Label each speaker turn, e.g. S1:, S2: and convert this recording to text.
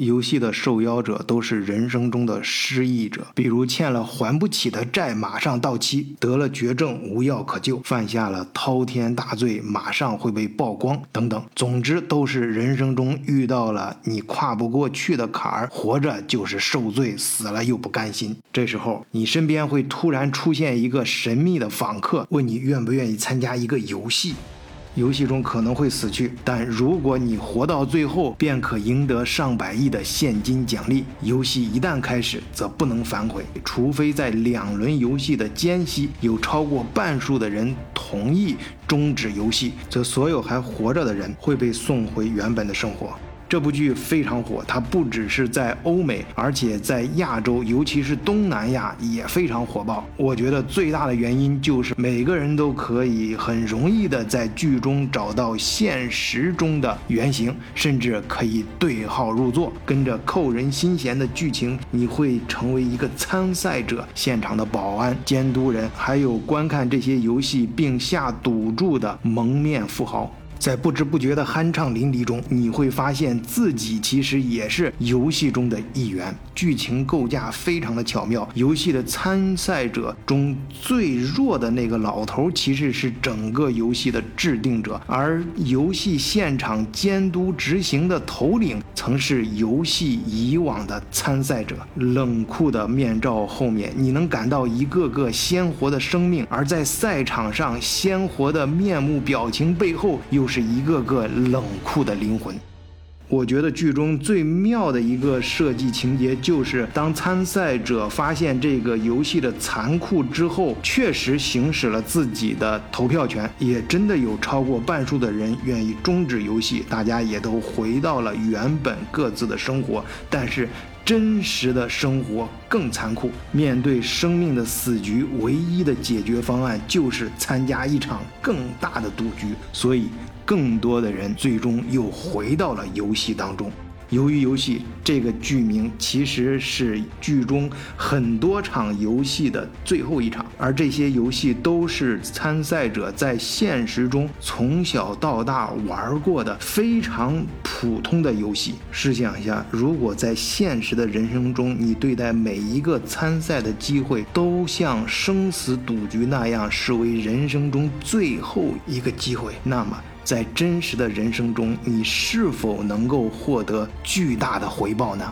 S1: 游戏的受邀者都是人生中的失意者，比如欠了还不起的债马上到期，得了绝症无药可救，犯下了滔天大罪马上会被曝光等等。总之，都是人生中遇到了你跨不过去的坎儿，活着就是受罪，死了又不甘心。这时候，你身边会突然出现一个神秘的访客，问你愿不愿意参加一个游戏。游戏中可能会死去，但如果你活到最后，便可赢得上百亿的现金奖励。游戏一旦开始，则不能反悔，除非在两轮游戏的间隙有超过半数的人同意终止游戏，则所有还活着的人会被送回原本的生活。这部剧非常火，它不只是在欧美，而且在亚洲，尤其是东南亚也非常火爆。我觉得最大的原因就是每个人都可以很容易的在剧中找到现实中的原型，甚至可以对号入座，跟着扣人心弦的剧情，你会成为一个参赛者、现场的保安、监督人，还有观看这些游戏并下赌注的蒙面富豪。在不知不觉的酣畅淋漓中，你会发现自己其实也是游戏中的一员。剧情构架非常的巧妙。游戏的参赛者中最弱的那个老头，其实是整个游戏的制定者，而游戏现场监督执行的头领，曾是游戏以往的参赛者。冷酷的面罩后面，你能感到一个个鲜活的生命；而在赛场上，鲜活的面目表情背后，又是一个个冷酷的灵魂。我觉得剧中最妙的一个设计情节，就是当参赛者发现这个游戏的残酷之后，确实行使了自己的投票权，也真的有超过半数的人愿意终止游戏，大家也都回到了原本各自的生活。但是真实的生活更残酷，面对生命的死局，唯一的解决方案就是参加一场更大的赌局。所以。更多的人最终又回到了游戏当中。由于游戏这个剧名其实是剧中很多场游戏的最后一场，而这些游戏都是参赛者在现实中从小到大玩过的非常普通的游戏。试想一下，如果在现实的人生中，你对待每一个参赛的机会都像生死赌局那样视为人生中最后一个机会，那么。在真实的人生中，你是否能够获得巨大的回报呢？